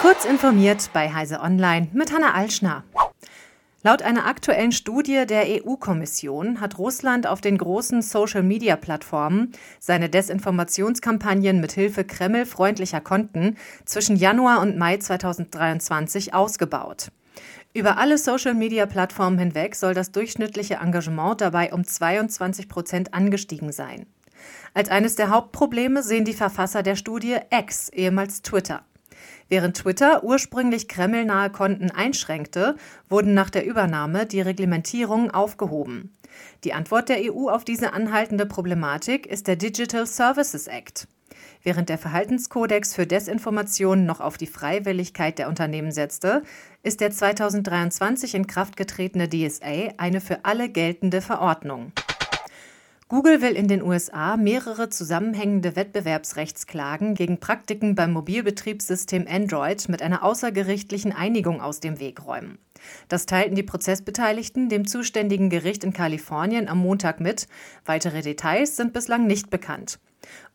Kurz informiert bei Heise Online mit Hanna Alschner. Laut einer aktuellen Studie der EU-Kommission hat Russland auf den großen Social-Media-Plattformen seine Desinformationskampagnen mit Hilfe Kreml-freundlicher Konten zwischen Januar und Mai 2023 ausgebaut. Über alle Social-Media-Plattformen hinweg soll das durchschnittliche Engagement dabei um 22 Prozent angestiegen sein. Als eines der Hauptprobleme sehen die Verfasser der Studie X, ehemals Twitter. Während Twitter ursprünglich kremlnahe Konten einschränkte, wurden nach der Übernahme die Reglementierungen aufgehoben. Die Antwort der EU auf diese anhaltende Problematik ist der Digital Services Act. Während der Verhaltenskodex für Desinformation noch auf die Freiwilligkeit der Unternehmen setzte, ist der 2023 in Kraft getretene DSA eine für alle geltende Verordnung. Google will in den USA mehrere zusammenhängende Wettbewerbsrechtsklagen gegen Praktiken beim Mobilbetriebssystem Android mit einer außergerichtlichen Einigung aus dem Weg räumen. Das teilten die Prozessbeteiligten dem zuständigen Gericht in Kalifornien am Montag mit. Weitere Details sind bislang nicht bekannt.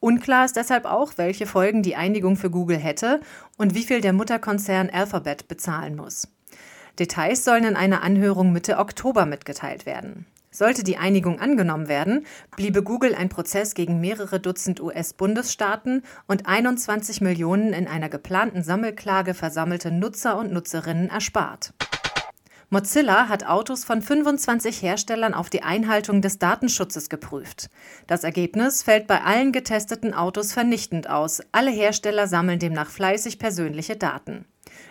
Unklar ist deshalb auch, welche Folgen die Einigung für Google hätte und wie viel der Mutterkonzern Alphabet bezahlen muss. Details sollen in einer Anhörung Mitte Oktober mitgeteilt werden. Sollte die Einigung angenommen werden, bliebe Google ein Prozess gegen mehrere Dutzend US-Bundesstaaten und 21 Millionen in einer geplanten Sammelklage versammelte Nutzer und Nutzerinnen erspart. Mozilla hat Autos von 25 Herstellern auf die Einhaltung des Datenschutzes geprüft. Das Ergebnis fällt bei allen getesteten Autos vernichtend aus. Alle Hersteller sammeln demnach fleißig persönliche Daten.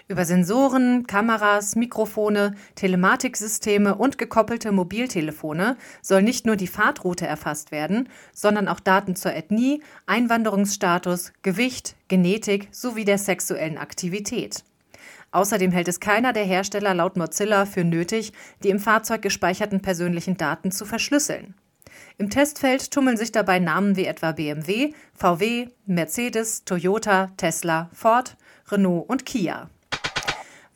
Über Sensoren, Kameras, Mikrofone, Telematiksysteme und gekoppelte Mobiltelefone soll nicht nur die Fahrtroute erfasst werden, sondern auch Daten zur Ethnie, Einwanderungsstatus, Gewicht, Genetik sowie der sexuellen Aktivität. Außerdem hält es keiner der Hersteller laut Mozilla für nötig, die im Fahrzeug gespeicherten persönlichen Daten zu verschlüsseln. Im Testfeld tummeln sich dabei Namen wie etwa BMW, VW, Mercedes, Toyota, Tesla, Ford, Renault und Kia.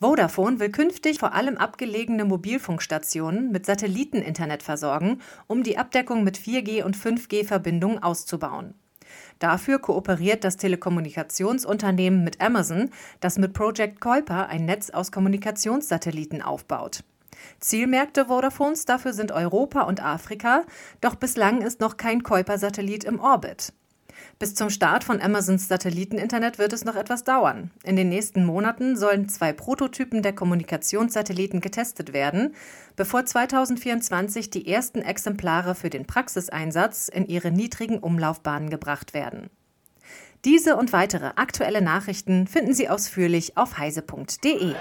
Vodafone will künftig vor allem abgelegene Mobilfunkstationen mit Satelliteninternet versorgen, um die Abdeckung mit 4G und 5G-Verbindungen auszubauen. Dafür kooperiert das Telekommunikationsunternehmen mit Amazon, das mit Project Kuiper ein Netz aus Kommunikationssatelliten aufbaut. Zielmärkte Vodafones dafür sind Europa und Afrika, doch bislang ist noch kein Kuiper-Satellit im Orbit. Bis zum Start von Amazons Satelliteninternet wird es noch etwas dauern. In den nächsten Monaten sollen zwei Prototypen der Kommunikationssatelliten getestet werden, bevor 2024 die ersten Exemplare für den Praxiseinsatz in ihre niedrigen Umlaufbahnen gebracht werden. Diese und weitere aktuelle Nachrichten finden Sie ausführlich auf heise.de.